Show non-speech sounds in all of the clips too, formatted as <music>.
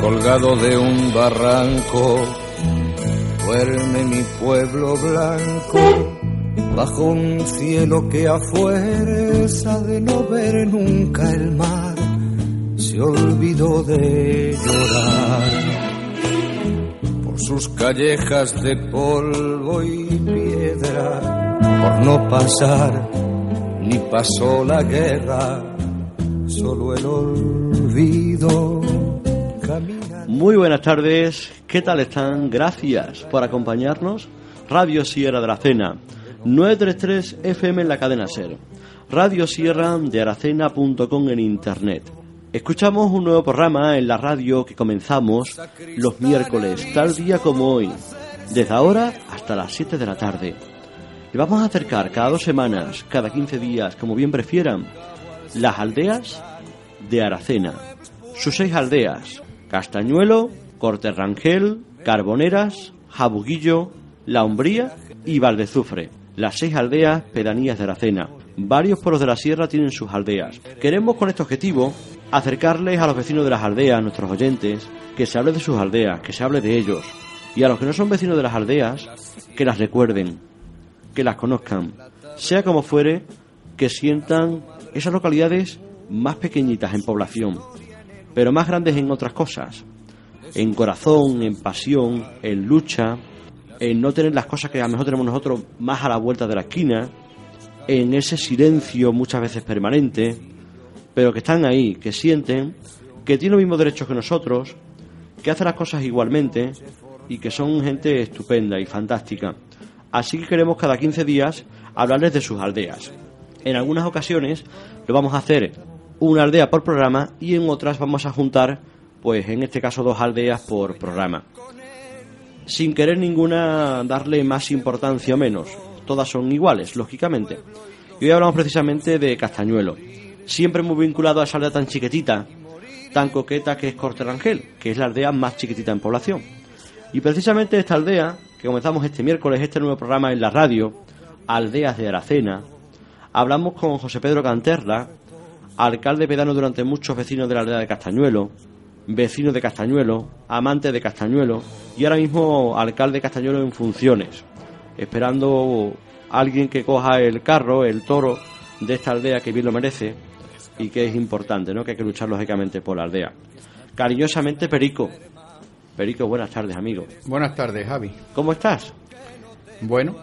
Colgado de un barranco, duerme mi pueblo blanco, bajo un cielo que a fuerza de no ver nunca el mar, se olvidó de llorar. Por sus callejas de polvo y piedra, por no pasar, ni pasó la guerra, muy buenas tardes, ¿qué tal están? Gracias por acompañarnos. Radio Sierra de Aracena, 933 FM en la cadena SER, Radio Sierra de Aracena.com en internet. Escuchamos un nuevo programa en la radio que comenzamos los miércoles, tal día como hoy, desde ahora hasta las 7 de la tarde. Le vamos a acercar cada dos semanas, cada 15 días, como bien prefieran, las aldeas de Aracena. Sus seis aldeas, Castañuelo, Corte Rangel, Carboneras, Jabuguillo, La Umbría y Valdezufre. Las seis aldeas pedanías de Aracena. Varios pueblos de la sierra tienen sus aldeas. Queremos con este objetivo acercarles a los vecinos de las aldeas, nuestros oyentes, que se hable de sus aldeas, que se hable de ellos. Y a los que no son vecinos de las aldeas, que las recuerden, que las conozcan. Sea como fuere, que sientan esas localidades más pequeñitas en población, pero más grandes en otras cosas. En corazón, en pasión, en lucha, en no tener las cosas que a lo mejor tenemos nosotros más a la vuelta de la esquina, en ese silencio muchas veces permanente, pero que están ahí, que sienten, que tienen los mismos derechos que nosotros, que hacen las cosas igualmente y que son gente estupenda y fantástica. Así que queremos cada 15 días hablarles de sus aldeas. En algunas ocasiones lo vamos a hacer una aldea por programa y en otras vamos a juntar, pues en este caso dos aldeas por programa. Sin querer ninguna darle más importancia o menos, todas son iguales, lógicamente. Y hoy hablamos precisamente de Castañuelo, siempre muy vinculado a esa aldea tan chiquitita, tan coqueta que es Corte Rangel, que es la aldea más chiquitita en población. Y precisamente esta aldea, que comenzamos este miércoles, este nuevo programa en la radio, Aldeas de Aracena, hablamos con José Pedro Canterla, alcalde pedano durante muchos vecinos de la aldea de Castañuelo, vecino de Castañuelo, amante de Castañuelo y ahora mismo alcalde de Castañuelo en funciones, esperando alguien que coja el carro, el toro de esta aldea que bien lo merece y que es importante, ¿no? Que hay que luchar lógicamente por la aldea. Cariñosamente Perico. Perico, buenas tardes, amigo. Buenas tardes, Javi. ¿Cómo estás? Bueno,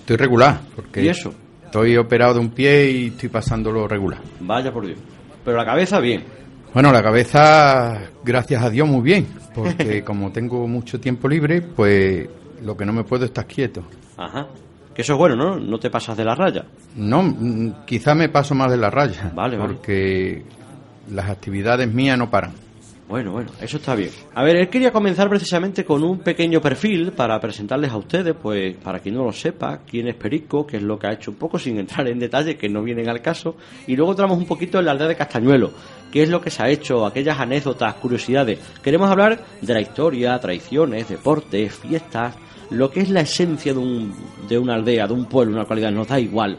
estoy regular. Porque ¿Y eso? Estoy operado de un pie y estoy pasándolo regular. Vaya por Dios. Pero la cabeza bien. Bueno, la cabeza, gracias a Dios, muy bien. Porque <laughs> como tengo mucho tiempo libre, pues lo que no me puedo es estar quieto. Ajá. Que eso es bueno, ¿no? No te pasas de la raya. No, mm, quizá me paso más de la raya. Vale, vale. Porque las actividades mías no paran. Bueno, bueno, eso está bien. A ver, él quería comenzar precisamente con un pequeño perfil para presentarles a ustedes, pues para quien no lo sepa, quién es Perico, qué es lo que ha hecho un poco, sin entrar en detalle, que no vienen al caso. Y luego entramos un poquito en la aldea de Castañuelo, qué es lo que se ha hecho, aquellas anécdotas, curiosidades. Queremos hablar de la historia, tradiciones, deportes, fiestas, lo que es la esencia de, un, de una aldea, de un pueblo, una localidad, nos da igual.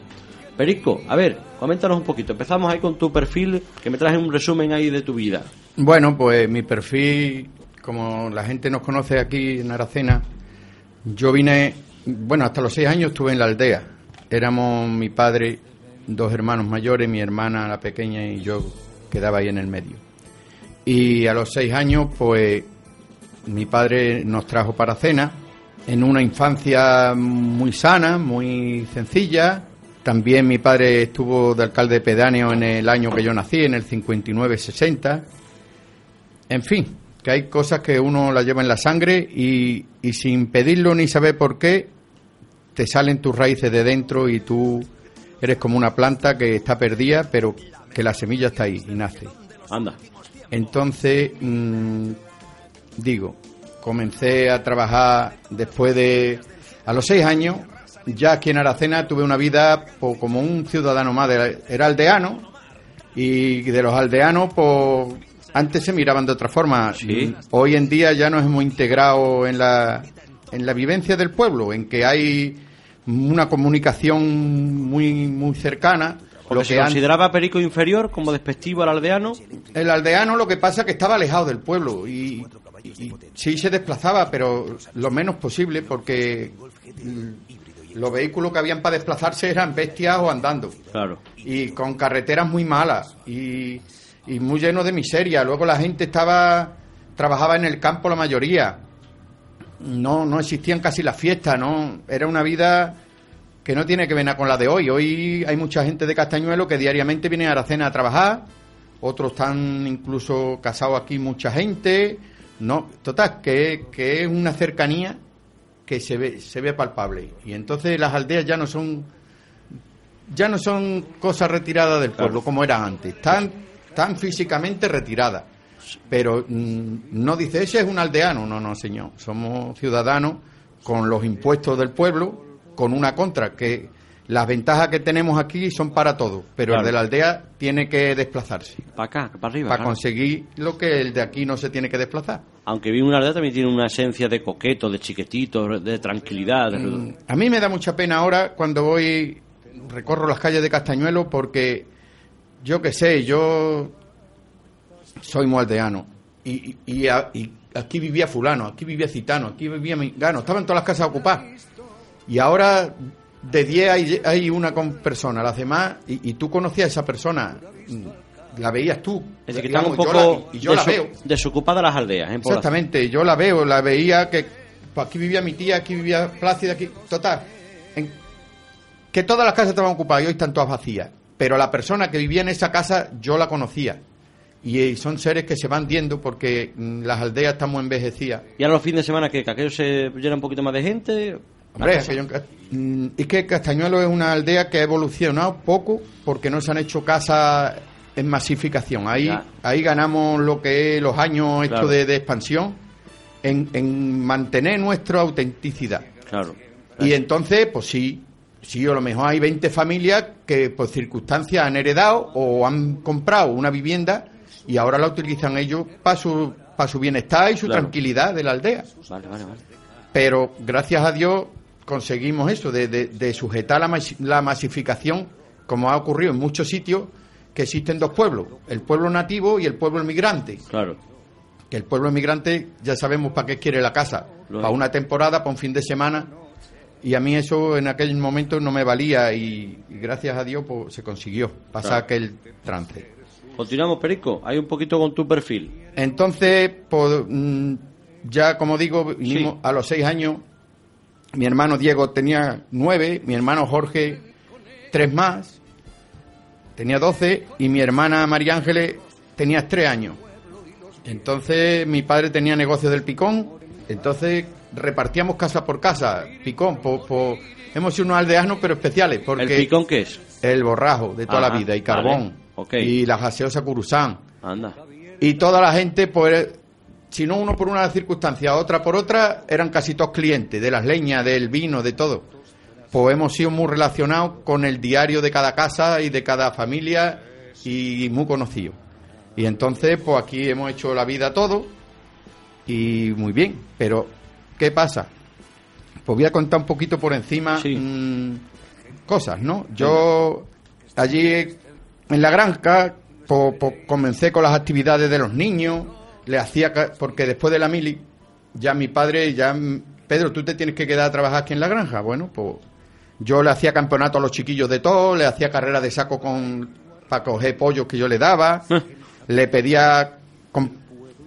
Perico, a ver, coméntanos un poquito. Empezamos ahí con tu perfil, que me traes un resumen ahí de tu vida. Bueno, pues mi perfil, como la gente nos conoce aquí en Aracena, yo vine, bueno, hasta los seis años estuve en la aldea. Éramos mi padre, dos hermanos mayores, mi hermana la pequeña y yo quedaba ahí en el medio. Y a los seis años, pues mi padre nos trajo para cena en una infancia muy sana, muy sencilla. También mi padre estuvo de alcalde pedáneo en el año que yo nací, en el 59-60. En fin, que hay cosas que uno la lleva en la sangre y, y sin pedirlo ni saber por qué, te salen tus raíces de dentro y tú eres como una planta que está perdida, pero que la semilla está ahí y nace. Anda. Entonces, mmm, digo, comencé a trabajar después de... A los seis años, ya aquí en Aracena tuve una vida pues, como un ciudadano más. De, era aldeano y de los aldeanos, pues antes se miraban de otra forma. Sí. Hoy en día ya nos hemos integrado en la, en la vivencia del pueblo, en que hay una comunicación muy, muy cercana Porque se consideraba Perico inferior como despectivo al aldeano. El aldeano lo que pasa es que estaba alejado del pueblo y, sí se desplazaba, pero lo menos posible porque los vehículos que habían para desplazarse eran bestias o andando. Claro. Y con carreteras muy malas y, y muy llenos de miseria. Luego la gente estaba trabajaba en el campo la mayoría. No, no existían casi las fiestas, ¿no? Era una vida que no tiene que ver con la de hoy. Hoy hay mucha gente de Castañuelo que diariamente viene a Aracena a trabajar, otros están incluso casados aquí, mucha gente. No, total, que, que es una cercanía que se ve, se ve palpable. Y entonces las aldeas ya no son ya no son cosas retiradas del pueblo como era antes, están, están físicamente retiradas. Pero mm, no dice, ese es un aldeano, no, no, señor, somos ciudadanos con los impuestos del pueblo con una contra, que las ventajas que tenemos aquí son para todos, pero el de la aldea tiene que desplazarse. Para acá, para arriba. Para conseguir lo que el de aquí no se tiene que desplazar. Aunque vi una aldea también tiene una esencia de coqueto, de chiquetito, de tranquilidad. Mm, a mí me da mucha pena ahora cuando voy, recorro las calles de Castañuelo porque yo qué sé, yo soy muy aldeano y, y, aquí vivía fulano, aquí vivía citano, aquí vivía gano, estaban todas las casas ocupadas y ahora de 10 hay, hay, una con persona, las demás, y, tú conocías a esa persona, mm, la veías tú. Es decir, que están un poco y yo la veo. desocupada las aldeas. Exactamente, yo la veo, la veía que pues aquí vivía mi tía, aquí vivía Plácida, aquí, total, que todas las casas estaban ocupadas y hoy están todas vacías. Pero la persona que vivía en esa casa yo la conocía. Y eh, son seres que se van viendo porque mm, las aldeas están muy envejecidas. ¿Y ahora los fines de semana que, que aquello se llena un poquito más de gente? Hombre, mm, es que Castañuelo es una aldea que ha evolucionado poco porque no se han hecho casas en masificación. Ahí, ahí ganamos lo que es los años esto de, expansión en, mantener nuestra autenticidad. Claro. Y entonces, pues sí, sí, a lo mejor hay 20 familias que por circunstancias han heredado o han comprado una vivienda y ahora la utilizan ellos para su, para su bienestar y su tranquilidad de la aldea. Vale, vale, vale. Pero gracias a Dios conseguimos eso, de, sujetar la, masificación, como ha ocurrido en muchos sitios, que existen dos pueblos, el pueblo nativo y el pueblo inmigrante. Claro. Que el pueblo inmigrante ya sabemos para qué quiere la casa, para una temporada, para un fin de semana. Y a mí eso en aquel momento no me valía y, gracias a Dios pues, se consiguió pasar aquel trance. Continuamos, Perico. Hay un poquito con tu perfil. Entonces, pues, mm, ya como digo, vinimos a los seis años mi hermano Diego tenía nueve, mi hermano Jorge tres más, tenía doce, y mi hermana María Ángeles tenía tres años. Entonces mi padre tenía negocio del picón, entonces repartíamos casa por casa, picón, hemos sido unos aldeanos pero especiales. Porque ¿El picón qué es? El borrajo de toda la vida, y carbón, y la gaseosa curusán. Anda. Y toda la gente, pues si no uno por una circunstancia, otra por otra, eran casi todos clientes de las leñas, del vino, de todo. Pues hemos sido muy relacionados con el diario de cada casa y de cada familia y muy conocidos. Y entonces, pues aquí hemos hecho la vida todo y muy bien. Pero, ¿qué pasa? Pues voy a contar un poquito por encima mm, cosas, ¿no? Yo allí en la granja comencé con las actividades de los niños le hacía, porque después de la mili, ya mi padre, ya, Pedro, tú te tienes que quedar a trabajar aquí en la granja. Bueno, pues yo le hacía campeonato a los chiquillos de todo, le hacía carrera de saco con para coger pollos que yo le daba, ah. le pedía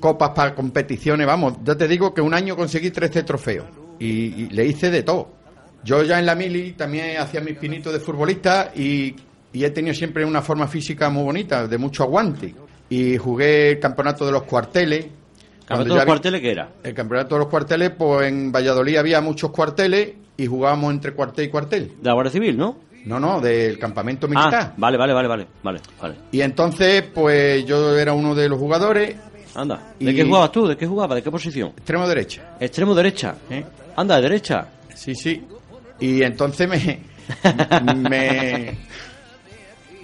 copas para competiciones, vamos, ya te digo que un año conseguí 13 trofeos y, le hice de todo. Yo ya en la mili también hacía mis pinitos de futbolista y, y he tenido siempre una forma física muy bonita, de mucho aguante y jugué el campeonato de los cuarteles. ¿Campeonato de los cuarteles qué era? El campeonato de los cuarteles, pues en Valladolid había muchos cuarteles y jugábamos entre cuartel y cuartel. ¿De la Guardia Civil, no? No, no, del campamento militar. Ah, vale, vale, vale, vale, vale, vale. Y entonces, pues yo era uno de los jugadores. Anda, ¿de qué jugabas tú? ¿De qué jugabas? ¿De qué posición? Extremo derecha. Extremo derecha. Anda, de derecha. Sí, sí. Y entonces me, <laughs> me,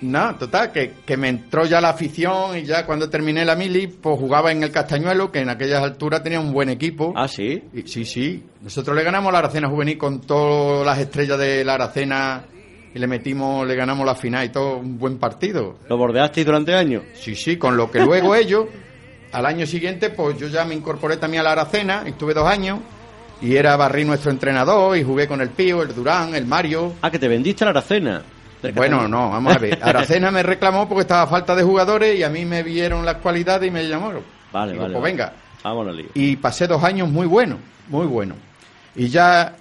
no, total, que, que, me entró ya la afición y ya cuando terminé la mili, pues jugaba en el Castañuelo, que en aquellas alturas tenía un buen equipo. Ah, sí. sí, sí. Nosotros le ganamos la Aracena Juvenil con todas las estrellas de la Aracena y le metimos, le ganamos la final y todo, un buen partido. ¿Lo bordeasteis durante años? Sí, sí, con lo que luego <laughs> ellos, al año siguiente, pues yo ya me incorporé también a la Aracena, estuve dos años, y era Barrí nuestro entrenador, y jugué con el Pío, el Durán, el Mario. Ah, que te vendiste a la Aracena. Bueno, no, vamos a ver. <laughs> Aracena me reclamó porque estaba a falta de jugadores y a mí me vieron las cualidades y me llamaron. Vale, Digo, vale. Pues venga. Vámonos, lío. Y pasé dos años muy buenos, muy buenos. Y ya,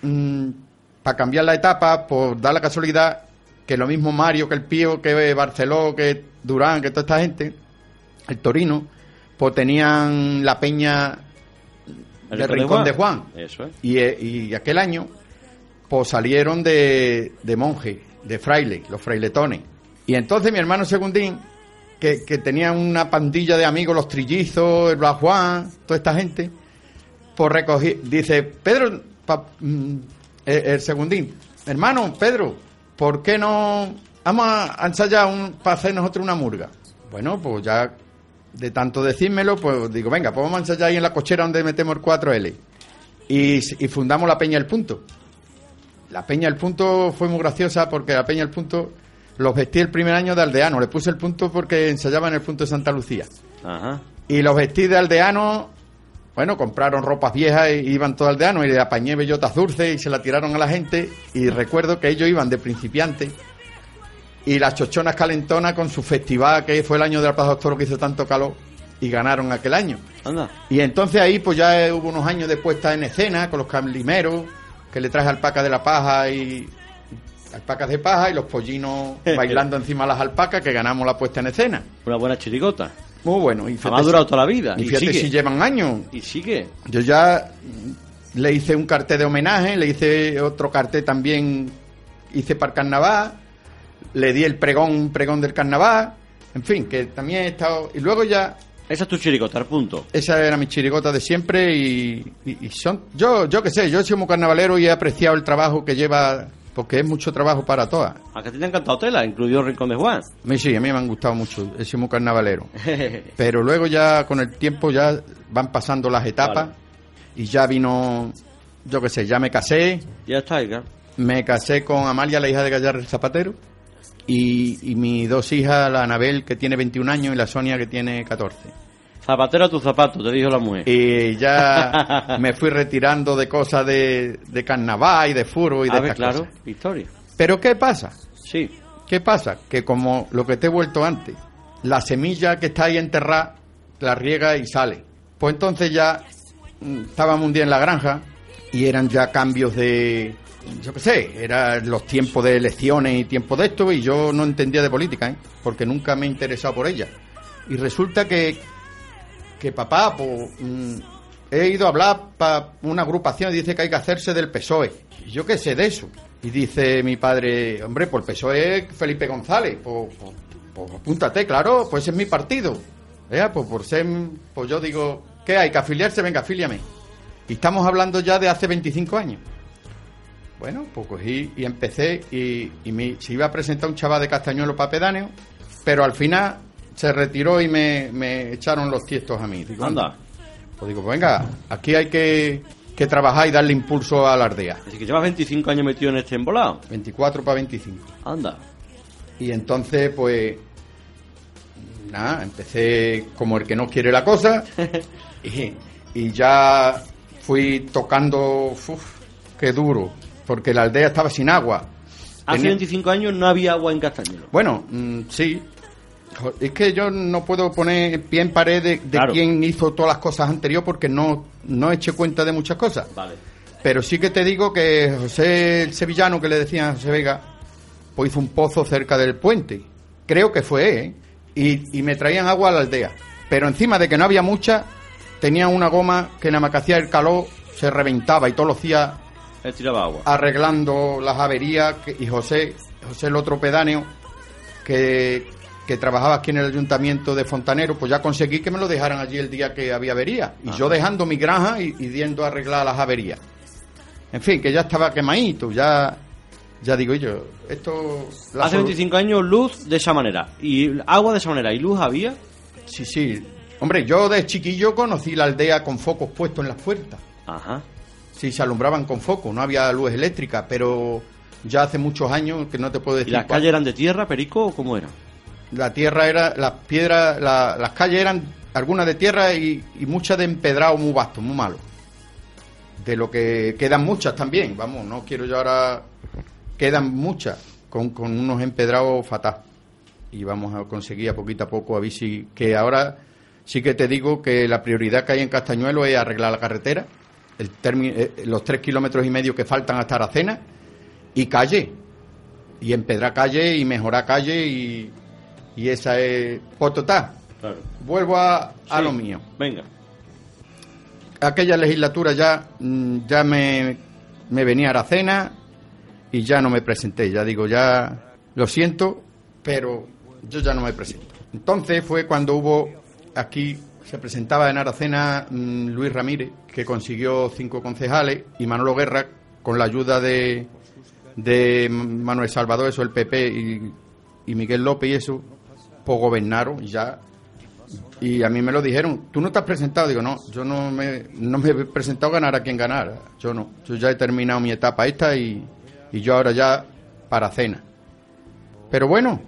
para cambiar la etapa, por dar la casualidad que lo mismo Mario, que el Pío, que Barceló, que Durán, que toda esta gente, el Torino, pues tenían la peña ¿El del Rincón de Juan. Eso es. Y, eh, y aquel año, pues salieron de, de monje, de fraile, los frailetones. Y entonces mi hermano Segundín, que, que tenía una pandilla de amigos, los trillizos, el Juan, toda esta gente, pues recogí, dice, Pedro, pa- mm, el, el Segundín, hermano, Pedro, ¿por qué no vamos a ensayar un, para hacer nosotros una murga? Bueno, pues ya de tanto decírmelo, pues digo, venga, pues vamos a ensayar ahí en la cochera donde metemos el 4L. Y, y fundamos la Peña El Punto. La Peña El Punto fue muy graciosa porque la Peña El Punto los vestí el primer año de aldeano. Le puse el punto porque ensayaba en el punto de Santa Lucía. Ajá. Y los vestí de aldeano, bueno, compraron ropas viejas y iban todos aldeanos y le apañé bellotas dulces y se la tiraron a la gente. Y recuerdo que ellos iban de principiantes y las chochonas calentonas con su festival que fue el año del Plaza Toro que hizo tanto calor y ganaron aquel año. Anda. Y entonces ahí pues ya hubo unos años de puesta en escena con los calimeros, que le traje alpacas de la paja y alpacas de paja y los pollinos <laughs> bailando encima de las alpacas que ganamos la puesta en escena. Una buena chirigota. Muy bueno. Y ha durado toda la vida. y Y, fíjate sigue. si llevan años. Y sigue. Yo ya le hice un cartel de homenaje, le hice otro cartel también, hice para el carnaval, le di el pregón, un pregón del carnaval, en fin, que también he estado... Y luego ya Esa es tu chirigota, al punto. esa era mi chirigota de siempre y, y- y son yo yo qué sé yo he sido muy carnavalero y he apreciado el trabajo que lleva porque es mucho trabajo para todas A que te encantado tela, incluido Rincón de Juan. a mí sí a mí me han gustado mucho he sido muy carnavalero <laughs> pero luego ya con el tiempo ya van pasando las etapas Vale. y ya vino yo qué sé ya me casé ya está, Ica. me casé con Amalia la hija de Gallar el Zapatero y, y mis dos hijas la Anabel que tiene 21 años y la Sonia que tiene 14 Zapatero a tu zapato, te dijo la mujer. Y ya <laughs> me fui retirando de cosas de, de carnaval y de furo y de ver, estas claro, cosas. historia. Pero ¿qué pasa? Sí. ¿Qué pasa? Que como lo que te he vuelto antes, la semilla que está ahí enterrada, la riega y sale. Pues entonces ya mm, estábamos un día en la granja y eran ya cambios de, yo qué sé, eran los tiempos de elecciones y tiempos de esto y yo no entendía de política, ¿eh? porque nunca me he interesado por ella. Y resulta que, que papá, pues, mm, he ido a hablar para una agrupación y dice que hay que hacerse del PSOE. Y yo qué sé de eso. Y dice mi padre, hombre, pues el PSOE Felipe González. Pues, pues, pues apúntate, claro, pues es mi partido. Vea, pues por ser, pues yo digo, ¿qué hay? ¿Que afiliarse? Venga, afíliame. Y estamos hablando ya de hace 25 años. Bueno, pues cogí y empecé y, y me, se iba a presentar un chaval de Castañuelo para pedáneo, pero al final se retiró y me, me echaron los tiestos a mí. Digo, Anda. Pues digo, pues venga, aquí hay que, que trabajar y darle impulso a la aldea. Así que llevas 25 años metido en este embolado. 24 para 25. Anda. Y entonces, pues, nada, empecé como el que no quiere la cosa <laughs> y, y ya fui tocando, uf, qué duro, porque la aldea estaba sin agua. Hace Tenía- 25 años no había agua en Castañuelo. Bueno, mm, sí. Es que yo no puedo poner pie en pared de, de Claro. quién hizo todas las cosas anteriores porque no, no eché cuenta de muchas cosas. Vale. Pero sí que te digo que José el Sevillano, que le decían a José Vega, pues hizo un pozo cerca del puente. Creo que fue, ¿eh? Y, y me traían agua a la aldea. Pero encima de que no había mucha, tenían una goma que nada más que hacía el calor se reventaba y todos los días Él tiraba agua. arreglando las averías que- y José, José el otro pedáneo que, que trabajaba aquí en el ayuntamiento de Fontanero, pues ya conseguí que me lo dejaran allí el día que había avería. Y yo dejando mi granja y, y yendo a arreglar las averías. En fin, que ya estaba quemadito, ya, ya digo yo, esto... Hace solu- 25 años luz de esa manera. Y agua de esa manera. ¿Y luz había? Sí, sí. Hombre, yo de chiquillo conocí la aldea con focos puestos en las puertas. Ajá. Sí, se alumbraban con focos, no había luz eléctrica, pero ya hace muchos años que no te puedo decir. ¿Y las calles eran de tierra, Perico, o cómo era? La tierra era, las piedras, las calles eran algunas de tierra y, muchas de empedrado muy vasto, muy malo. De lo que quedan muchas también, vamos, no quiero yo ahora. Quedan muchas, con, con unos empedrados fatal. Y vamos a conseguir a poquito a poco a ver si. Que ahora sí que te digo que la prioridad que hay en Castañuelo es arreglar la carretera, el eh, los tres kilómetros y medio que faltan hasta Aracena y calle. Y empedrar calle y mejorar calle y, y esa es. Pototá. Claro. Vuelvo a, a lo mío. Venga. Aquella legislatura ya, mm, ya me, me venía a Aracena y ya no me presenté. Ya digo, ya lo siento, pero yo ya no me presento. Entonces fue cuando hubo aquí se presentaba en Aracena mm, Luis Ramírez, que consiguió cinco concejales, y Manolo Guerra, con la ayuda de, de Manuel Salvador, eso el PP, y, Miguel López y eso, pues gobernaron ya. Y a mí me lo dijeron, tú no te has presentado, digo, no, yo no me, no me he presentado ganar a quien ganara, yo no, yo ya he terminado mi etapa esta y, y yo ahora ya para cena. Pero bueno,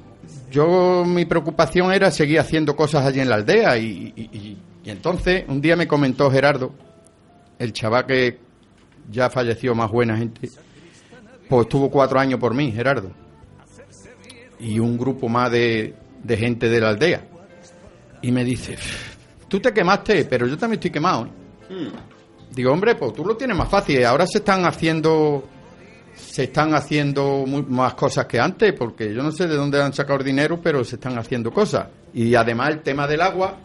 yo mi preocupación era seguir haciendo cosas allí en la aldea y, y, entonces un día me comentó Gerardo, el chaval que ya falleció más buena gente, pues estuvo cuatro años por mí, Gerardo, y un grupo más de, de gente de la aldea. Y me dice, tú te quemaste, pero yo también estoy quemado. ¿eh?". Hmm. Digo, hombre, pues tú lo tienes más fácil. Ahora se están haciendo se están haciendo más cosas que antes, porque yo no sé de dónde han sacado dinero, pero se están haciendo cosas. Y además el tema del agua,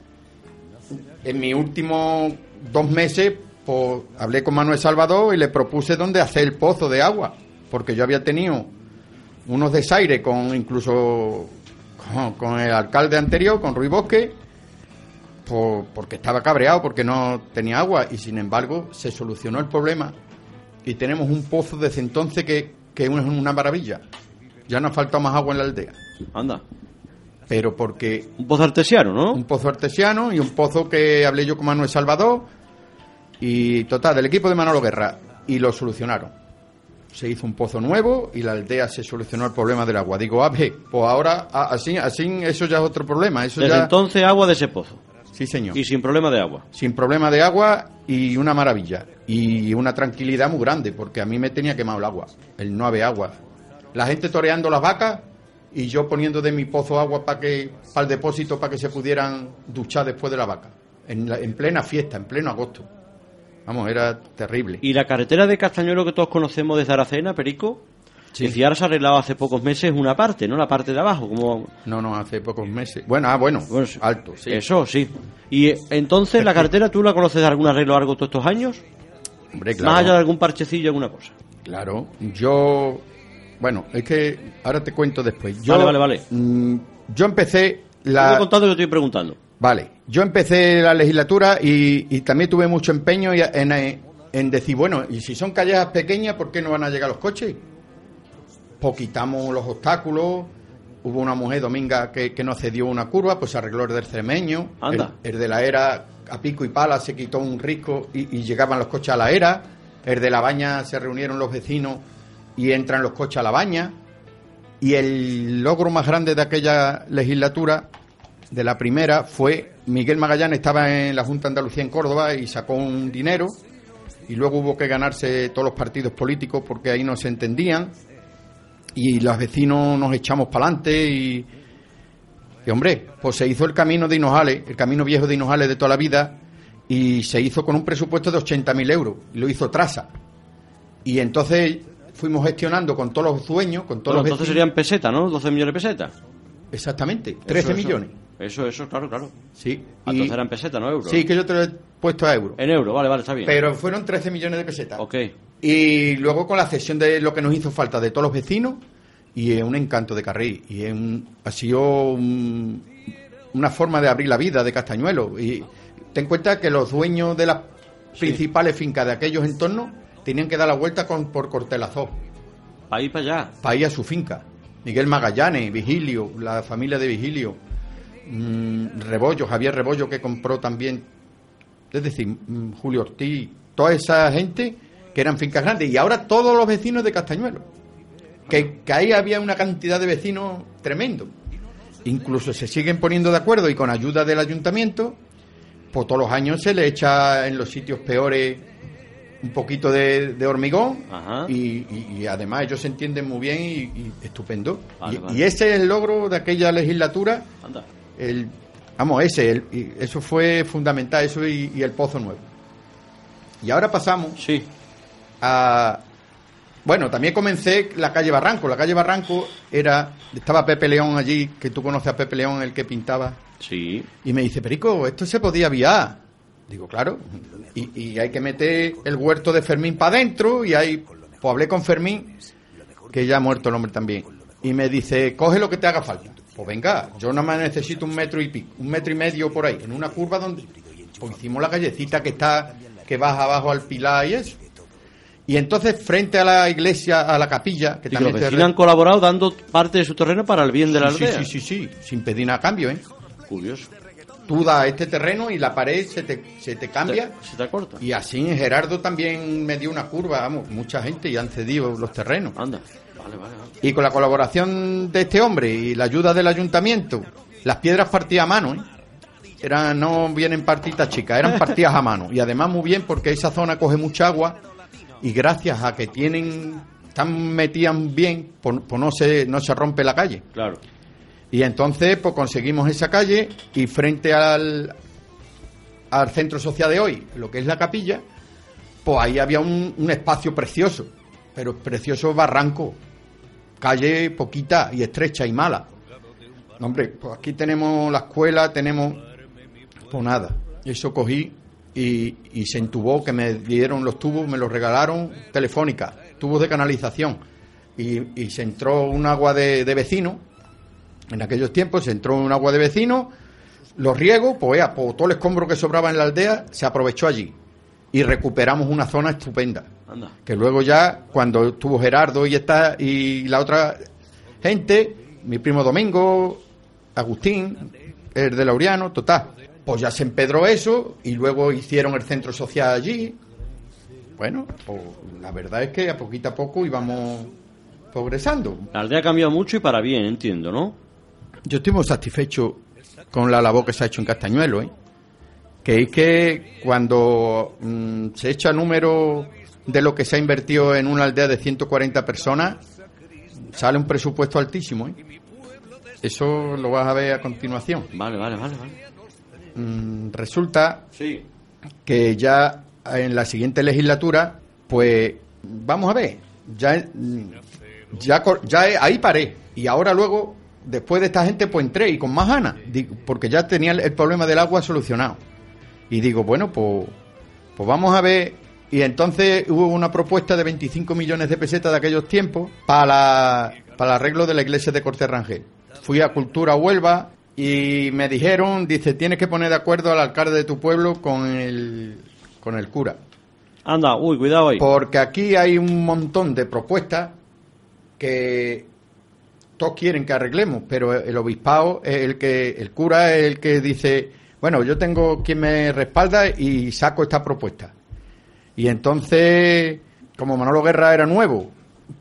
en mis últimos dos meses, pues hablé con Manuel Salvador y le propuse dónde hacer el pozo de agua, porque yo había tenido unos desaires con incluso con, el alcalde anterior, con Ruiz Bosque, porque estaba cabreado, porque no tenía agua, y sin embargo se solucionó el problema y tenemos un pozo desde entonces que, que es una maravilla. Ya no ha faltado más agua en la aldea. Anda. Pero porque... Un pozo artesiano, ¿no? Un pozo artesiano y un pozo que hablé yo con Manuel Salvador y total, del equipo de Manolo Guerra. Y lo solucionaron. Se hizo un pozo nuevo y la aldea se solucionó el problema del agua. Digo, a ver, pues ahora así, así eso ya es otro problema. Eso Desde entonces agua de ese pozo. Sí, señor. Y sin problema de agua. Sin problema de agua y una maravilla. Y una tranquilidad muy grande, porque a mí me tenía quemado el agua, el no haber agua. La gente toreando las vacas y yo poniendo de mi pozo agua para que para el depósito para que se pudieran duchar después de la vaca. En, en plena fiesta, en pleno agosto. Vamos, era terrible. ¿Y la carretera de Castañuelo que todos conocemos desde Aracena, Perico? Sí. si ahora se ha arreglado hace pocos meses una parte, ¿no? La parte de abajo, como... No, no, hace pocos meses. Bueno, ah, bueno, alto, sí. Eso, sí. Y eh, entonces, ¿la carretera tú la conoces de algún arreglo largo todos estos años? Hombre, claro. Más allá de algún parchecillo, alguna cosa. Claro, yo... Bueno, es que ahora te cuento después. Yo, vale, vale, vale. Mm, yo empecé la... Estoy contando que estoy preguntando. Vale, yo empecé la legislatura y, también tuve mucho empeño en, en decir, bueno, y si son calles pequeñas, ¿por qué no van a llegar los coches? Pues quitamos los obstáculos. Hubo una mujer, Dominga, que, que no cedió una curva, pues se arregló el del Cermeño. Anda. El, de la era, a pico y pala, se quitó un risco y, llegaban los coches a la era. El de la baña se reunieron los vecinos y entran los coches a la baña. Y el logro más grande de aquella legislatura, de la primera, fue Miguel Magallanes estaba en la Junta de Andalucía en Córdoba y sacó un dinero. Y luego hubo que ganarse todos los partidos políticos porque ahí no se entendían y los vecinos nos echamos para adelante y, y, hombre, pues se hizo el camino de Hinojales, el camino viejo de Hinojales de toda la vida y se hizo con un presupuesto de 80.000 euros y lo hizo Traza. Y entonces fuimos gestionando con todos los dueños, con todos los Entonces serían pesetas, ¿no? 12 millones de pesetas. Exactamente, 13 millones. Eso, eso, claro, claro. Sí. Entonces eran pesetas, no euros. Sí, que yo te lo he puesto a euros. En euros, vale, vale, está bien. Pero fueron 13 millones de pesetas. Ok. Y luego con la cesión de lo que nos hizo falta de todos los vecinos, y es un encanto de Carril, y es ha sido una forma de abrir la vida de Castañuelo. Y ten en cuenta que los dueños de las principales fincas de aquellos entornos tenían que dar la vuelta con, por Cortelazó. Para ir para allá. Para ir a su finca. Miguel Magallanes, Vigilio, la familia de Vigilio, mm, Rebollo, Javier Rebollo que compró también, es decir, mm, Julio Ortiz, toda esa gente que eran fincas grandes y ahora todos los vecinos de Castañuelo. que, que ahí había una cantidad de vecinos tremendo. Incluso se siguen poniendo de acuerdo y con ayuda del ayuntamiento, pues todos los años se le echa en los sitios peores un poquito de, de hormigón y, y- y además ellos se entienden muy bien y, y estupendo. Vale, y, vale. y ese es el logro de aquella legislatura, Anda. el, vamos, ese, el- eso fue fundamental, eso y, y el Pozo Nuevo. Y ahora pasamos Sí. A... Bueno, también comencé la calle Barranco. La calle Barranco era... Estaba Pepe León allí, que tú conoces a Pepe León, el que pintaba. Sí. Y me dice, Perico, esto se podía viar. Digo, claro. Y, y hay que meter el huerto de Fermín para adentro. Y ahí, pues hablé con Fermín, que ya ha muerto el hombre también. Y me dice, coge lo que te haga falta. Pues venga, yo nada más necesito un metro y pico, un metro y medio por ahí, en una curva donde pues hicimos la callecita que está, que baja abajo al pilar y eso. Y entonces, frente a la iglesia, a la capilla, que Y los también se vecinos han colaborado dando parte de su terreno para el bien de la aldea. sí, sí, sí, sin pedir nada a cambio, ¿eh? Curioso. Tú das este terreno y la pared se te, se te cambia. Se, se te acorta. Y así Gerardo también me dio una curva, vamos, mucha gente y han cedido los terrenos. Anda. Vale, vale, vale. Y con la colaboración de este hombre y la ayuda del ayuntamiento, las piedras partidas a mano, ¿eh? Eran, no vienen partitas chicas, eran partidas a mano. Y además muy bien porque esa zona coge mucha agua y gracias a que tienen, están metidas bien, pues, pues no, se, no se rompe la calle. Claro. Y entonces pues conseguimos esa calle y frente al, al centro social de hoy, lo que es la capilla, pues ahí había un, un espacio precioso, pero precioso barranco, calle poquita y estrecha y mala. Hombre, pues aquí tenemos la escuela, tenemos pues nada, eso cogí y, y se entubó, que me dieron los tubos, me los regalaron telefónica, tubos de canalización. Y, y se entró un agua de, de vecino, en aquellos tiempos se entró un agua de vecino, los riegos, pues, pues todo el escombro que sobraba en la aldea se aprovechó allí. Y recuperamos una zona estupenda. Anda. Que luego ya, cuando estuvo Gerardo y esta y la otra gente, mi primo Domingo, Agustín, el de Laureano, total. Pues ya se empedró eso y luego hicieron el centro social allí. Bueno, pues la verdad es que a poquito a poco íbamos progresando. La aldea ha cambiado mucho y para bien, entiendo, ¿no? Yo estoy muy satisfecho con la labor que se ha hecho en Castañuelo, ¿eh? que es que cuando mm, se echa número de lo que se ha invertido en una aldea de 140 personas, sale un presupuesto altísimo. ¿eh? Eso lo vas a ver a continuación. Vale, vale, vale, vale. Mm, resulta Sí. que ya en la siguiente legislatura, pues vamos a ver, ya, mm, ya, ahí paré. Y ahora luego, después de esta gente, pues entré y con más ganas, porque ya tenía el, problema del agua solucionado. Y digo, bueno, pues, pues vamos a ver. Y entonces hubo una propuesta de 25 millones de pesetas de aquellos tiempos para, para el arreglo de la iglesia de Corte Rangel. Fui a Cultura Huelva y me dijeron, dice, tienes que poner de acuerdo al alcalde de tu pueblo con el, con el cura. Anda, uy, cuidado ahí. Porque aquí hay un montón de propuestas que todos quieren que arreglemos, pero el obispado es el que, el cura es el que dice, bueno, yo tengo quien me respalda y saco esta propuesta. Y entonces, como Manolo Guerra era nuevo,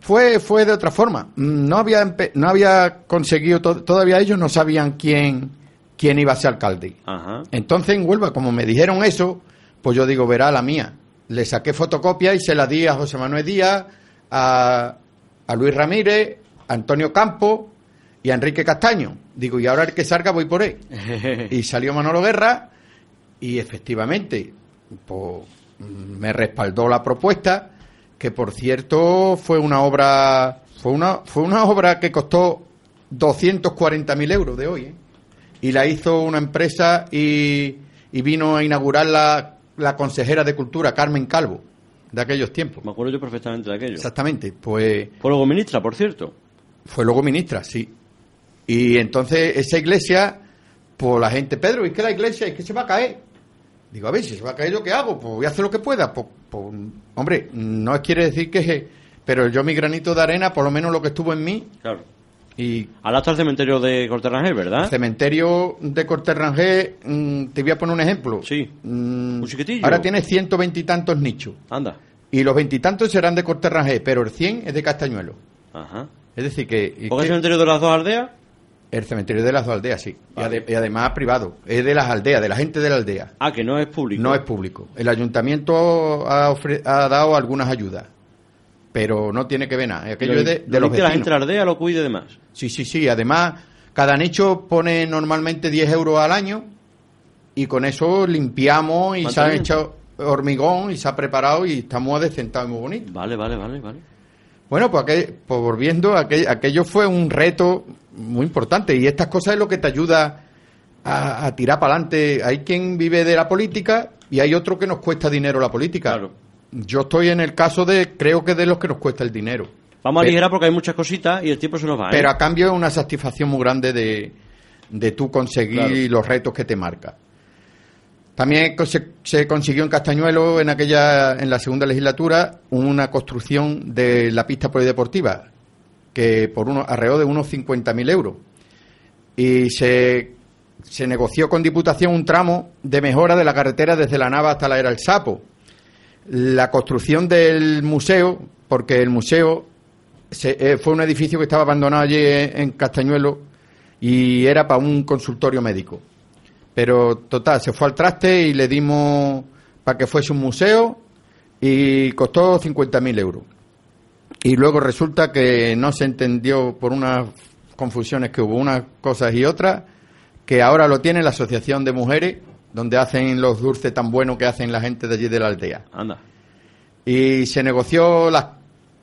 fue, fue de otra forma. No había, no había conseguido, to- todavía ellos no sabían quién, quién iba a ser alcalde. Ajá. Entonces en Huelva, como me dijeron eso, pues yo digo, verá la mía. Le saqué fotocopia y se la di a José Manuel Díaz, a, a Luis Ramírez, a Antonio Campo y a Enrique Castaño. Digo, y ahora el que salga voy por él. <laughs> Y salió Manolo Guerra y efectivamente, pues, me respaldó la propuesta, que por cierto fue una obra, fue una, fue una obra que costó 240.000 euros de hoy, ¿eh? y la hizo una empresa y, y vino a inaugurarla la consejera de Cultura, Carmen Calvo, de aquellos tiempos. Me acuerdo yo perfectamente de aquello. Exactamente, pues Fue luego ministra, por cierto. fue luego ministra, sí. Y entonces esa iglesia, pues la gente, Pedro, ¿y que la iglesia? ¿Es que se va a caer? Digo, a ver, si se va a caer, ¿yo qué hago? Pues voy a hacer lo que pueda. Pues, pues, hombre, no quiere decir que... Pero yo mi granito de arena, por lo menos lo que estuvo en mí, Claro. y Al hasta el cementerio de Corterrangel, ¿verdad? el cementerio de Corte Rangel, mm, te voy a poner un ejemplo. Sí. Mm, Un chiquitillo. Ahora tiene ciento veintitantos nichos. Anda. Y los veintitantos serán de Corte Rangel, pero el 100 es de Castañuelo. Ajá. Es decir, que... ¿Por qué el cementerio de las dos aldeas? El cementerio de las dos aldeas, sí. Y, además privado. Es de las aldeas, de la gente de la aldea. Ah, que no es público. No es público. El ayuntamiento ha, ha dado algunas ayudas, pero no tiene que ver nada. Aquello es de, los la gente de la aldea lo cuide de más. Sí, sí, sí. Además, cada nicho pone normalmente 10 euros al año y con eso limpiamos y se ha hecho hormigón y se ha preparado y estamos adecentados muy bonito. Vale, vale, vale, vale. Bueno, pues, aquel, pues volviendo, aquel, aquello fue un reto muy importante y estas cosas es lo que te ayuda a, tirar para adelante. Hay quien vive de la política y hay otro que nos cuesta dinero la política. Yo estoy en el caso de, creo que de los que nos cuesta el dinero. Vamos a aligerar porque hay muchas cositas y el tiempo se nos va. ¿eh? Pero a cambio es una satisfacción muy grande de, de tú conseguir los retos que te marca. También se, consiguió en Castañuelo en aquella en la segunda legislatura una construcción de la pista polideportiva que por uno, alrededor de unos 50.000 euros. Y se, se negoció con Diputación un tramo de mejora de la carretera desde la Nava hasta la Era El Sapo. La construcción del museo, porque el museo eh, fue un edificio que estaba abandonado allí en Castañuelo y era para un consultorio médico. Pero total, se fue al traste y le dimos para que fuese un museo y costó 50.000 euros y luego resulta que no se entendió por unas confusiones que hubo unas cosas y otras, que ahora lo tiene la Asociación de Mujeres, donde hacen los dulces tan buenos que hacen la gente de allí de la aldea. Anda. Y se negoció las,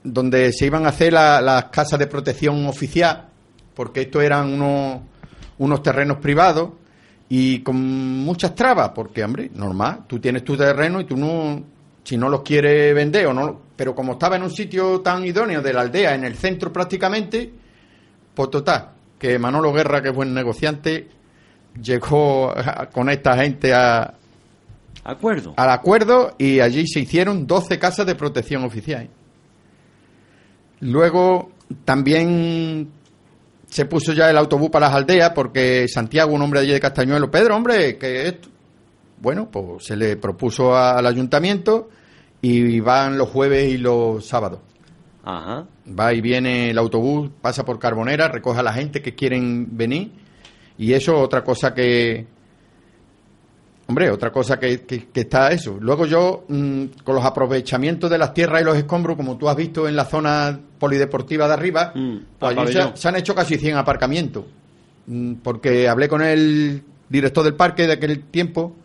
donde se iban a hacer las casas de protección oficial, porque estos eran unos, unos terrenos privados y con muchas trabas, porque, hombre, normal, tú tienes tu terreno y tú no, si no los quieres vender o no, pero como estaba en un sitio tan idóneo de la aldea, en el centro prácticamente, pues total, que Manolo Guerra, que es buen negociante, llegó con esta gente a, acuerdo. al acuerdo y allí se hicieron 12 casas de protección oficial. Luego también se puso ya el autobús para las aldeas porque Santiago, un hombre de allí de Castañuelo, Pedro, hombre, que esto. Bueno, pues se le propuso al ayuntamiento y van los jueves y los sábados. Ajá. Va y viene el autobús, pasa por Carbonera, recoge a la gente que quieren venir y eso otra cosa que... Hombre, otra cosa que, está eso. Luego yo, mm, con los aprovechamientos de las tierras y los escombros, como tú has visto en la zona polideportiva de arriba, mm, pues se, han hecho casi 100 aparcamientos. Mm, porque hablé con el director del parque de aquel tiempo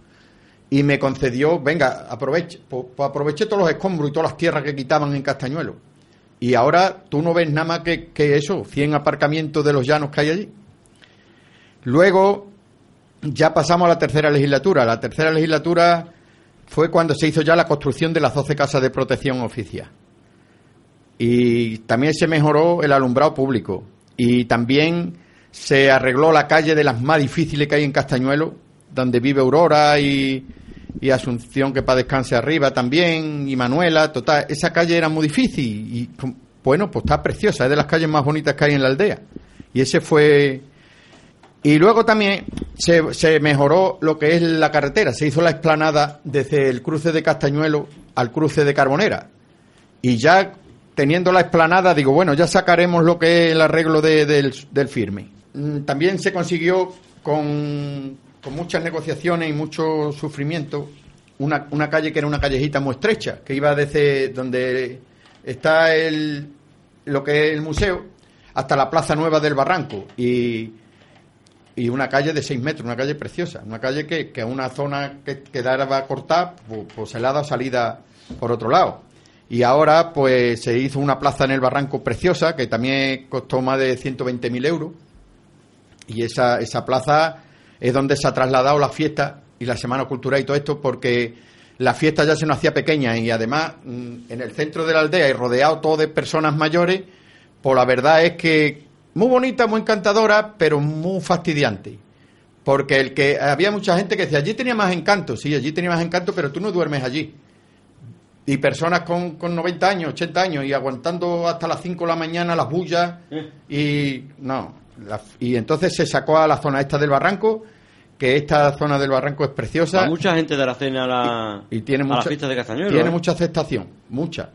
y me concedió, venga, aproveche, pues, pues, aproveché todos los escombros y todas las tierras que quitaban en Castañuelo. Y ahora tú no ves nada más que, que eso, 100 aparcamientos de los llanos que hay allí. Luego ya pasamos a la tercera legislatura. La tercera legislatura fue cuando se hizo ya la construcción de las 12 casas de protección oficial. Y también se mejoró el alumbrado público. Y también se arregló la calle de las más difíciles que hay en Castañuelo, donde vive Aurora y, Asunción que para descanse arriba también, y Manuela, total, esa calle era muy difícil y bueno, pues está preciosa, es de las calles más bonitas que hay en la aldea. Y ese fue... Y luego también se, mejoró lo que es la carretera, se hizo la explanada desde el cruce de Castañuelo al cruce de Carbonera. Y ya teniendo la explanada, digo, bueno, ya sacaremos lo que es el arreglo del, del firme. Mm, también se consiguió con, con muchas negociaciones y mucho sufrimiento, una, una calle que era una callejita muy estrecha, que iba desde donde está el, lo que es el museo hasta la Plaza Nueva del Barranco y, y una calle de 6 metros, una calle preciosa, una calle que, que una zona que quedaba cortada, pues, pues se le ha dado salida por otro lado. Y ahora pues se hizo una plaza en el Barranco preciosa que también costó más de 120.000 euros y esa, esa plaza es donde se ha trasladado la fiesta y la Semana Cultural y todo esto, porque la fiesta ya se nos hacía pequeña y además mm, en el centro de la aldea y rodeado todo de personas mayores, pues la verdad es que muy bonita, muy encantadora, pero muy fastidiante. Porque el que había mucha gente que decía, allí tenía más encanto, sí, allí tenía más encanto, pero tú no duermes allí. Y personas con, con 90 años, 80 años y aguantando hasta las 5 de la mañana las bullas eh. y no. y entonces se sacó a la zona esta del barranco que esta zona del barranco es preciosa. mucha gente de la cena a, la, y, tiene mucha, de Castañuelo. Tiene ¿eh? mucha aceptación, mucha.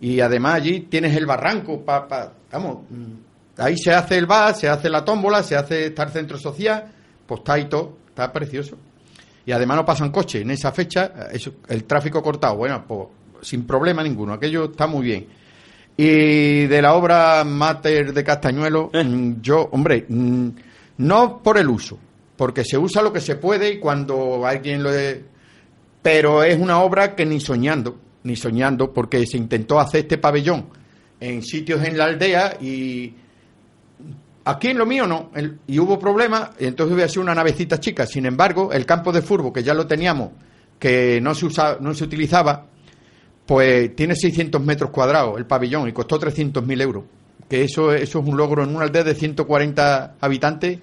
Y además allí tienes el barranco, pa, vamos, mm, ahí se hace el bar, se hace la tómbola, se hace estar centro social, pues está ahí todo, está precioso. Y además no pasan coches en esa fecha, el tráfico cortado, bueno, pues sin problema ninguno, aquello está muy bien. Y de la obra Mater de Castañuelo, eh. mm, yo, hombre, mm, no por el uso, porque se usa lo que se puede y cuando alguien lo... Pero es una obra que ni soñando, ni soñando, porque se intentó hacer este pabellón en sitios en la aldea y aquí en lo mío no, y hubo problemas, y entonces hubiera sido una navecita chica. Sin embargo, el campo de furbo, que ya lo teníamos, que no se, usa, no se utilizaba, pues tiene 600 metros cuadrados el pabellón y costó 300.000 euros. Que eso, eso es un logro en una aldea de 140 habitantes.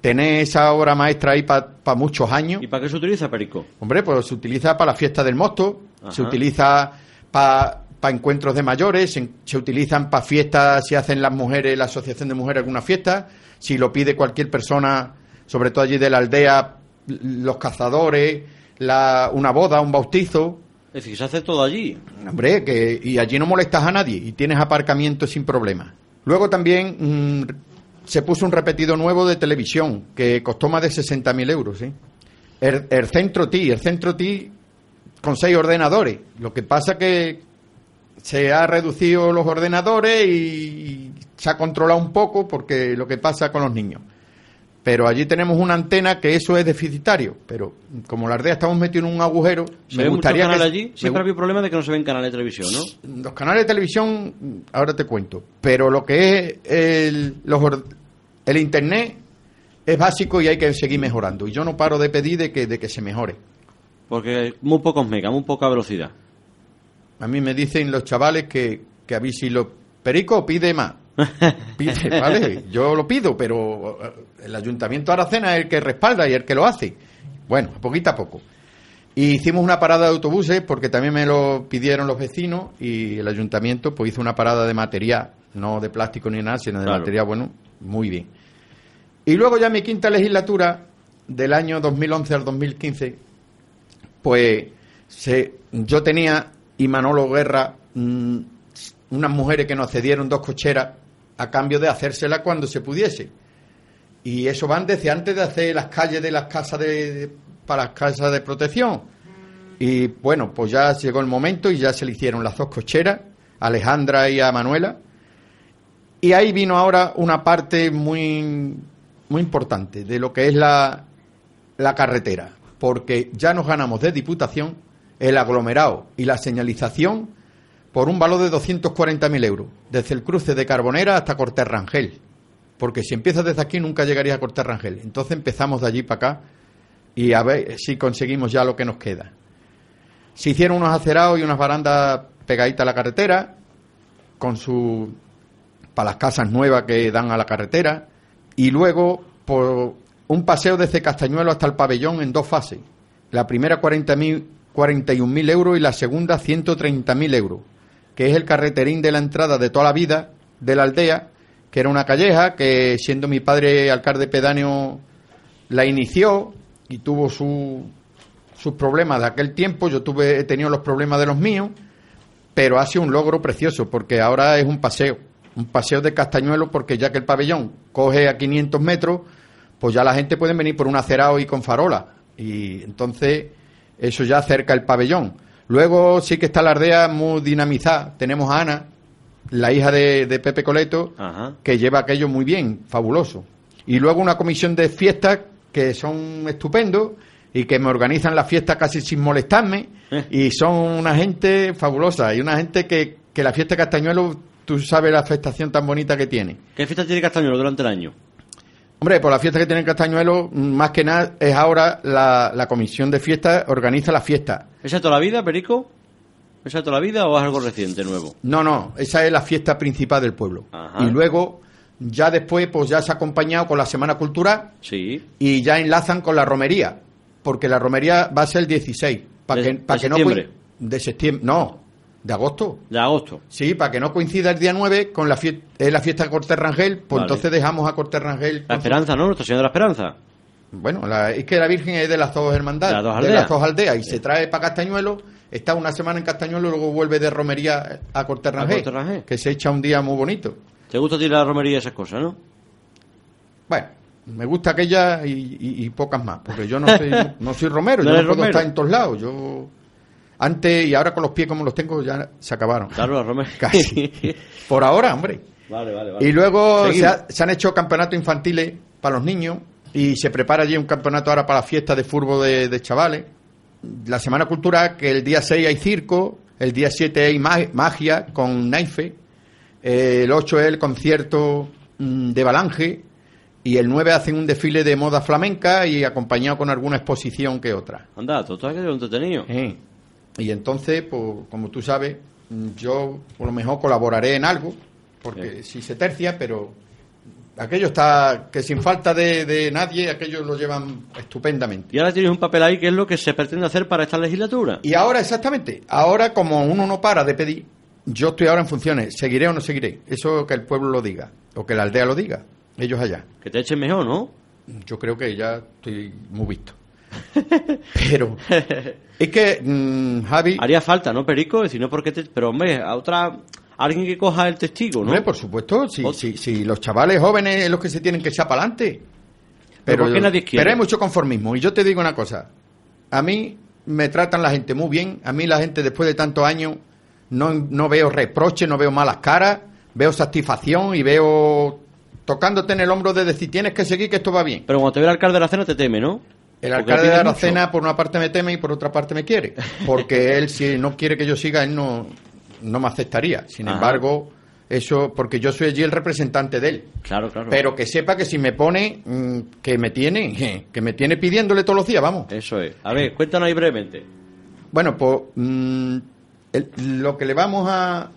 Tener esa obra maestra ahí para muchos años. ¿Y para qué se utiliza, Perico? Hombre, pues se utiliza para la fiesta del mosto, se utiliza para encuentros de mayores, se, utilizan para fiestas, si hacen las mujeres, la asociación de mujeres alguna fiesta, si lo pide cualquier persona, sobre todo allí de la aldea, los cazadores, la, una boda, un bautizo, es decir, se hace todo allí. Hombre, que, y allí no molestas a nadie y tienes aparcamiento sin problema. Luego también mm, se puso un repetido nuevo de televisión que costó más de 60.000 euros. ¿sí? El, Centro TI, el Centro TI con seis ordenadores. Lo que pasa que se ha reducido los ordenadores y se ha controlado un poco porque lo que pasa con los niños pero allí tenemos una antena que eso es deficitario. Pero como la aldea estamos metidos en un agujero, me gustaría que allí. Siempre había problema de que no se ven canales de televisión, ¿no? Los canales de televisión, ahora te cuento. Pero lo que es el, el internet es básico y hay que seguir mejorando. Y yo no paro de pedir de que, de que se mejore. Porque muy pocos megas, muy poca velocidad. A mí me dicen los chavales que, que a mí si lo perico pide más. <laughs> Pide, ¿vale? Yo lo pido, pero eh, el Ayuntamiento de Aracena es el que respalda y el que lo hace. Bueno, poquito a poco. Y hicimos una parada de autobuses porque también me lo pidieron los vecinos y el ayuntamiento pues hizo una parada de material, no de plástico ni nada, sino de material bueno, muy bien. Y luego ya mi quinta legislatura, del año 2011 al 2015, pues se, yo tenía y Manolo Guerra mm, unas mujeres que nos cedieron dos cocheras a cambio de hacérsela cuando se pudiese. Y eso van desde antes de hacer las calles de las casas de, para las casas de protección. Y bueno, pues ya llegó el momento y ya se le hicieron las dos cocheras, a Alejandra y a Manuela. Y ahí vino ahora una parte muy, muy importante de lo que es la, la carretera, porque ya nos ganamos de Diputación el aglomerado y la señalización por un valor de 240.000 euros, desde el cruce de Carbonera hasta Cortés Rangel. Porque si empiezas desde aquí nunca llegarías a Cortés Rangel. Entonces empezamos de allí para acá y a ver si conseguimos ya lo que nos queda. Se hicieron unos acerados y unas barandas pegaditas a la carretera, con su para las casas nuevas que dan a la carretera, y luego por un paseo desde Castañuelo hasta el pabellón en dos fases. La primera 41.000 euros y la segunda 130.000 euros que es el carreterín de la entrada de toda la vida de la aldea, que era una calleja que siendo mi padre alcalde pedáneo la inició y tuvo su, sus problemas de aquel tiempo, yo tuve, he tenido los problemas de los míos, pero ha sido un logro precioso porque ahora es un paseo, un paseo de Castañuelo porque ya que el pabellón coge a 500 metros, pues ya la gente puede venir por un acerado y con farola. Y entonces eso ya acerca el pabellón. Luego sí que está la aldea muy dinamizada. Tenemos a Ana, la hija de, Pepe Coleto, que lleva aquello muy bien, fabuloso. Y luego una comisión de fiestas que son estupendos y que me organizan las fiestas casi sin molestarme. Eh. Y son una gente fabulosa y una gente que, que la fiesta de Castañuelo, tú sabes la afectación tan bonita que tiene. ¿Qué fiesta tiene Castañuelo durante el año? Hombre, por la fiesta que tiene en Castañuelo, más que nada es ahora la, comisión de fiesta organiza la fiesta. ¿Esa es toda la vida, Perico? ¿Esa es toda la vida o es algo reciente, nuevo? No, no, esa es la fiesta principal del pueblo. Y luego, ya después, pues ya se ha acompañado con la Semana Cultural. Sí. Y ya enlazan con la romería, porque la romería va a ser el 16. Para que, para que no. De septiembre. No, ¿De agosto? De agosto. Sí, para que no coincida el día 9 con la, fiesta, la fiesta de Cortés Rangel, pues entonces dejamos a Cortés Rangel. La Esperanza, ¿no? Nuestra Señora de la Esperanza. Bueno, es que la Virgen es de las dos hermandades, de las dos aldeas, y se trae para Castañuelo está una semana en Castañuelo y luego vuelve de romería a Corterrangé, que se echa un día muy bonito. ¿Te gusta tirar la romería y esas cosas, no? Bueno, me gusta aquella y, pocas más, porque yo no <laughs> soy, no soy romero, yo no puedo estar en todos lados. Yo antes y ahora con los pies como los tengo ya se acabaron. Claro, la romero. <laughs> Casi. Por ahora, hombre. Vale, vale, vale. Y luego se, se, han hecho campeonatos infantiles para los niños y se prepara allí un campeonato ahora para la fiesta de fútbol de, chavales. La Semana Cultural, que el día 6 hay circo, el día 7 hay magia con Naife, el 8 es el concierto mm, de Balange y el 9 hacen un desfile de moda flamenca y acompañado con alguna exposición que otra. Anda, todo que entretenido. Y entonces, pues, como tú sabes, yo por lo mejor colaboraré en algo, porque si se tercia, pero aquello está que sin falta de, nadie, aquello lo llevan estupendamente. Y ahora tienes un papel ahí que es lo que se pretende hacer para esta legislatura. Y ahora, exactamente, ahora como uno no para de pedir, yo estoy ahora en funciones, ¿seguiré o no seguiré? Eso que el pueblo lo diga, o que la aldea lo diga, ellos allá. Que te echen mejor, ¿no? Yo creo que ya estoy muy visto. Pero es que, mm, Javi... Haría falta, ¿no, Perico? Si no, porque te... Pero, hombre, a otra alguien que coja el testigo, ¿no? por supuesto, si, si, los chavales jóvenes es los que se tienen que echar para adelante. Pero, nadie quiere? pero hay mucho conformismo. Y yo te digo una cosa, a mí me tratan la gente muy bien, a mí la gente después de tantos años no, no veo reproches, no veo malas caras, veo satisfacción y veo tocándote en el hombro de decir tienes que seguir que esto va bien. Pero cuando te ve el alcalde de la cena te teme, ¿no? El alcalde de Aracena por una parte me teme y por otra parte me quiere. Porque <laughs> él si no quiere que yo siga, él no, no me aceptaría. Sin embargo, eso, porque yo soy allí el representante de él. Claro, claro. Pero que sepa que si me pone, mm, que me tiene, <laughs> que me tiene pidiéndole todos los días, vamos. Eso es. A ver, cuéntanos ahí brevemente. Bueno, pues mm, lo que le vamos a,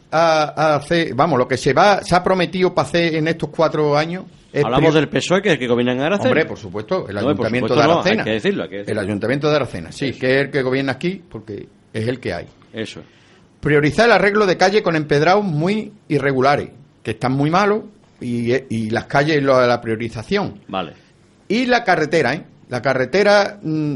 hacer, vamos, lo que se va, se ha prometido para hacer en estos cuatro años. Hablamos del PSOE que es el que gobierna en Aracena. Hombre, por supuesto, el ayuntamiento de Aracena. hay que decirlo, El ayuntamiento de Aracena, sí, que es el que gobierna aquí, porque es el que hay. Eso. Priorizar el arreglo de calles con empedrados muy irregulares, que están muy malos, y, las calles lo de la priorización. Vale. Y la carretera, ¿eh? La carretera, mm,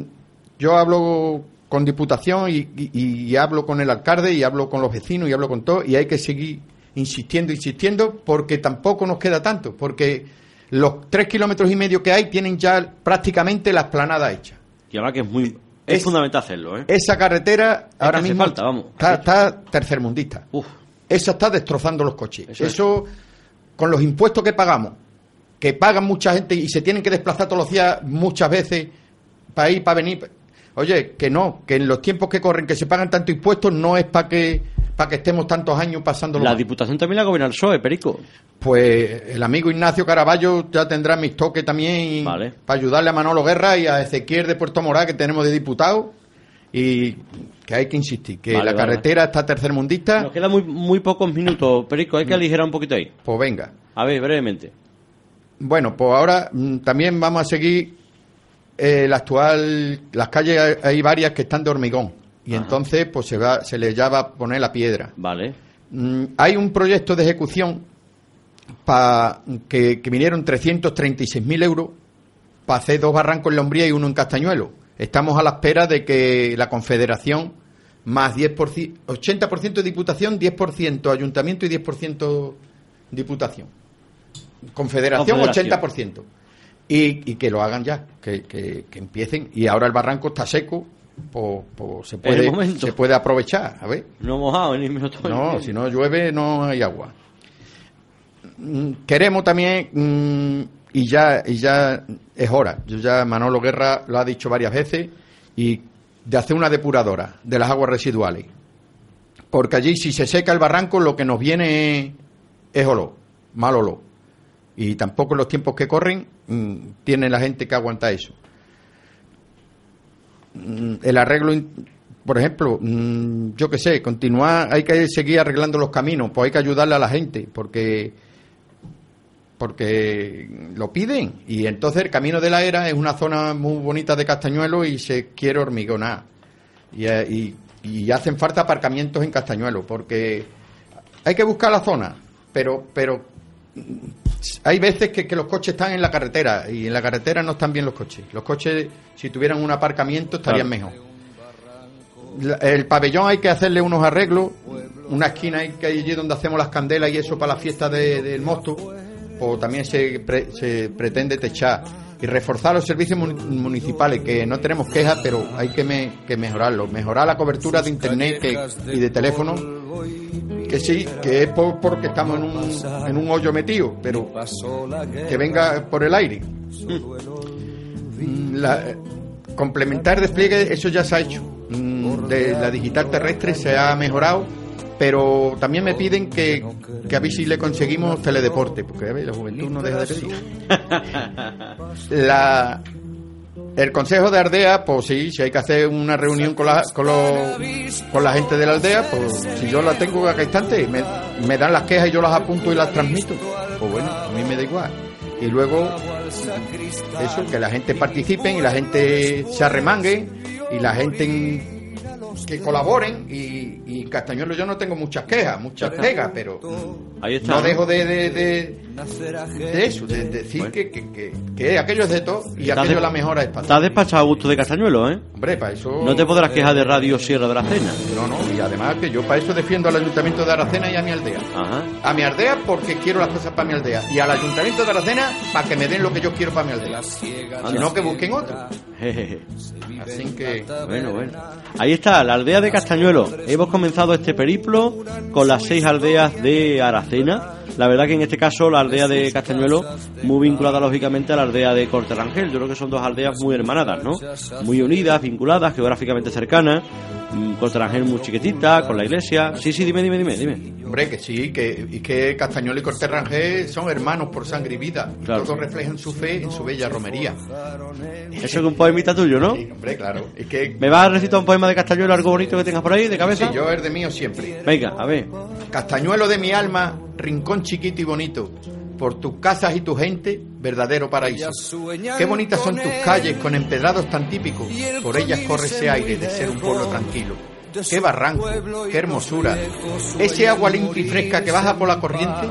yo hablo con Diputación y, hablo con el alcalde y hablo con los vecinos y hablo con todo, y hay que seguir insistiendo, insistiendo, porque tampoco nos queda tanto, porque los tres kilómetros y medio que hay tienen ya prácticamente la esplanada hecha. Y ahora que es muy es, fundamental hacerlo, ¿eh? Esa carretera ahora mismo falta, vamos. Está, tercermundista. Uf. Esa está destrozando los coches. Eso, con los impuestos que pagamos, que pagan mucha gente y se tienen que desplazar todos los días muchas veces para ir, para venir. Oye, que no, que en los tiempos que corren, que se pagan tanto impuestos, no es para que para que estemos tantos años pasando La Diputación también la gobierna el PSOE, Perico. Pues el amigo Ignacio Caraballo ya tendrá mis toques también para ayudarle a Manolo Guerra y a Ezequiel de Puerto Morá, que tenemos de diputado. Y que hay que insistir, que la carretera está tercermundista. Nos quedan muy, muy pocos minutos, Perico, hay que mm. aligerar un poquito ahí. Pues venga. A ver, brevemente. Bueno, pues ahora mm, también vamos a seguir eh, la actual. Las calles hay varias que están de hormigón y entonces pues se va se le ya va a poner la piedra. Vale. Mm, hay un proyecto de ejecución para que, que vinieron 336.000 euros para hacer dos barrancos en Lombría y uno en Castañuelo. Estamos a la espera de que la Confederación más 10%, 80% de Diputación, 10% Ayuntamiento y 10% Diputación. Confederación, 80%. Y, y, que lo hagan ya, que, que, que empiecen. Y ahora el barranco está seco, se, puede, se puede aprovechar. A ver. No mojado ni No, si no llueve no hay agua. Queremos también, mm, y ya, y ya es hora, yo ya Manolo Guerra lo ha dicho varias veces, y de hacer una depuradora de las aguas residuales. Porque allí si se seca el barranco lo que nos viene es olor, mal olor. Y tampoco en los tiempos que corren mm, tiene la gente que aguanta eso. Mm, el arreglo, por ejemplo, mm, yo qué sé, continuar, hay que seguir arreglando los caminos, pues hay que ayudarle a la gente, porque porque lo piden. Y entonces el Camino de la Era es una zona muy bonita de Castañuelo y se quiere hormigonar. Y, eh, y, hacen falta aparcamientos en Castañuelo porque hay que buscar la zona pero pero hay veces que, los coches están en la carretera y en la carretera no están bien los coches. Los coches, si tuvieran un aparcamiento, estarían mejor. el pabellón hay que hacerle unos arreglos, una esquina hay que allí donde hacemos las candelas y eso para la fiesta del mosto, pues también se, se pretende techar y reforzar los servicios municipales, que no tenemos quejas, pero hay que, que mejorarlo. Mejorar la cobertura de internet y de teléfono, que sí, que es porque estamos en un, en un hoyo metido, pero que venga por el aire. Mm, la, complementar despliegue, eso ya se ha hecho. Mm, de la digital terrestre se ha mejorado pero también me piden que, que a ver si le conseguimos teledeporte, porque la juventud no deja de pedir. <laughs> La, el consejo de Ardea, pues sí, si hay que hacer una reunión con la, con, con la gente de la aldea, pues si yo la tengo cada instante, me, me dan las quejas y yo las apunto y las transmito. Pues bueno, a mí me da igual. Y luego, eso, que la gente participe y la gente se arremangue y la gente que colaboren y, y Castañuelo yo no tengo muchas quejas, muchas pegas, pero no dejo de, de, de, eso, de, decir que, que, que, aquello es de todo y aquello es la mejora es Estás despachado a gusto de Castañuelo, ¿eh? Hombre, para eso... No te podrás quejar de Radio Sierra de Aracena. No, no, y además que yo para eso defiendo al Ayuntamiento de Aracena y a mi aldea. Ajá. A mi aldea porque quiero las cosas para mi aldea y al Ayuntamiento de Aracena para que me den lo que yo quiero para mi aldea. Si no, que busquen otro. Así que... Bueno, bueno. Ahí está, la aldea de Castañuelo. Hemos comenzado este periplo con las seis aldeas de Aracena. La verdad que en este caso la aldea de Castañuelo muy vinculada lógicamente a la aldea de Corte Rangel. Yo creo que son dos aldeas muy hermanadas, ¿no? Muy unidas, vinculadas, geográficamente cercanas. Mm, Corte Rangel muy chiquitita, con la iglesia. Sí, sí, dime, dime, dime, dime. Hombre, que sí, que, y que Castañuelo y Corte Rangel son hermanos por sangre y vida. Todos reflejan su fe en su bella romería. Eso es un poemita tuyo, ¿no? Sí, hombre, claro. Es que... ¿Me vas a recitar un poema de Castañuelo, algo bonito que tengas por ahí, de cabeza? Sí, yo es de mío siempre. Venga, a ver. Castañuelo de mi alma, rincón chiquito y bonito, por tus casas y tu gente, verdadero paraíso. Qué bonitas son tus calles con empedrados tan típicos, por ellas corre ese aire de ser un pueblo tranquilo. Qué barranco, qué hermosura. Ese agua limpia y fresca que baja por la corriente,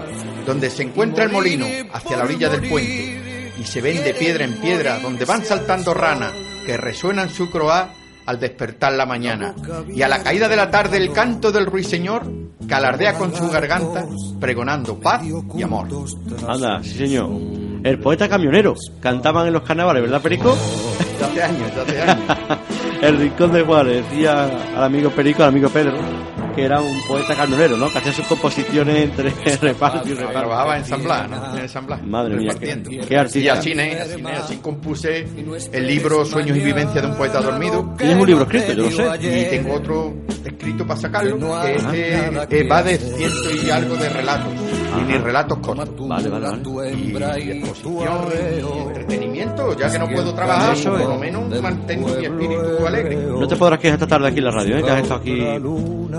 donde se encuentra el molino, hacia la orilla del puente, y se ven de piedra en piedra, donde van saltando ranas, que resuenan su croá al despertar la mañana, y a la caída de la tarde el canto del ruiseñor que alardea con su garganta, pregonando paz y amor. Anda, sí señor. El poeta camionero, cantaban en los carnavales, ¿verdad, Perico? Hace años, hace años. <laughs> el rincón de Juárez, decía al amigo Perico, al amigo Pedro, que era un poeta camionero, ¿no? Que hacía sus composiciones entre <laughs> reparto y reparto. Trabajaba en San Blas, ¿no? En San Blas. Madre mía, qué, qué artista. Y así, así, así compuse el libro Sueños y Vivencia de un poeta dormido. Tienes un libro escrito, yo lo sé. Y tengo otro escrito para sacarlo, que este va de ciento y algo de relatos. Y ni relatos cortos. Vale, vale, vale. Y, exposición, y entretenimiento, ya que no puedo trabajar, Eso por lo menos mantengo mi espíritu alegre. No te podrás quejar esta tarde aquí en la radio, ¿eh? que has estado aquí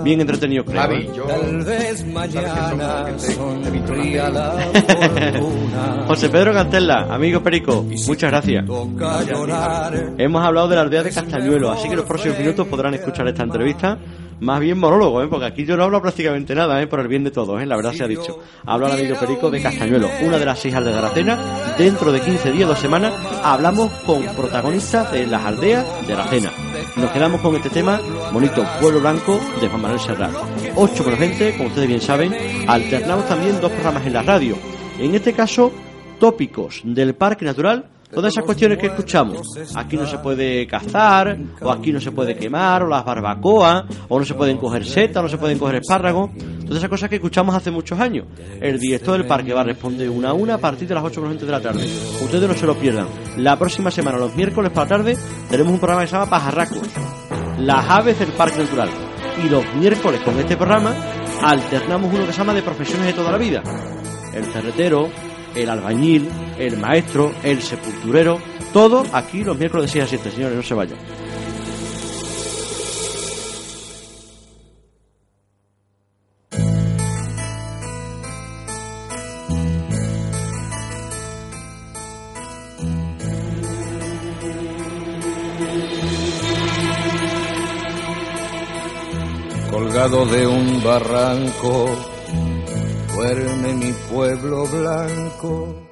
bien entretenido, creo. Javi, ¿eh? yo, Tal vez mañana <laughs> José Pedro Cantella, amigo Perico, muchas gracias. Hemos hablado de la aldea de Castañuelo, así que en los próximos minutos podrán escuchar esta entrevista más bien monólogo, ¿eh? porque aquí yo no hablo prácticamente nada, ¿eh? por el bien de todos, ¿eh? la verdad se ha dicho. Hablo al amigo Perico de Castañuelo, una de las seis aldeas de Aracena. Dentro de 15 días, dos semanas, hablamos con protagonistas de las aldeas de Aracena. Nos quedamos con este tema, bonito, Pueblo Blanco, de Juan Manuel Serrat. Ocho con gente, como ustedes bien saben, alternamos también dos programas en la radio. En este caso, tópicos del Parque Natural Todas esas cuestiones que escuchamos, aquí no se puede cazar, o aquí no se puede quemar, o las barbacoas, o no se pueden coger setas, no se pueden coger espárragos, todas esas cosas que escuchamos hace muchos años. El director del parque va a responder una a una a partir de las 8 de la tarde. Ustedes no se lo pierdan. La próxima semana, los miércoles para la tarde, tenemos un programa que se llama Pajarracos, las aves del parque natural. Y los miércoles con este programa alternamos uno que se llama de profesiones de toda la vida. El ferretero, el albañil, el maestro, el sepulturero, todo aquí los miércoles de 6 a 7, señores, no se vayan. Colgado de un barranco duerme mi pueblo blanco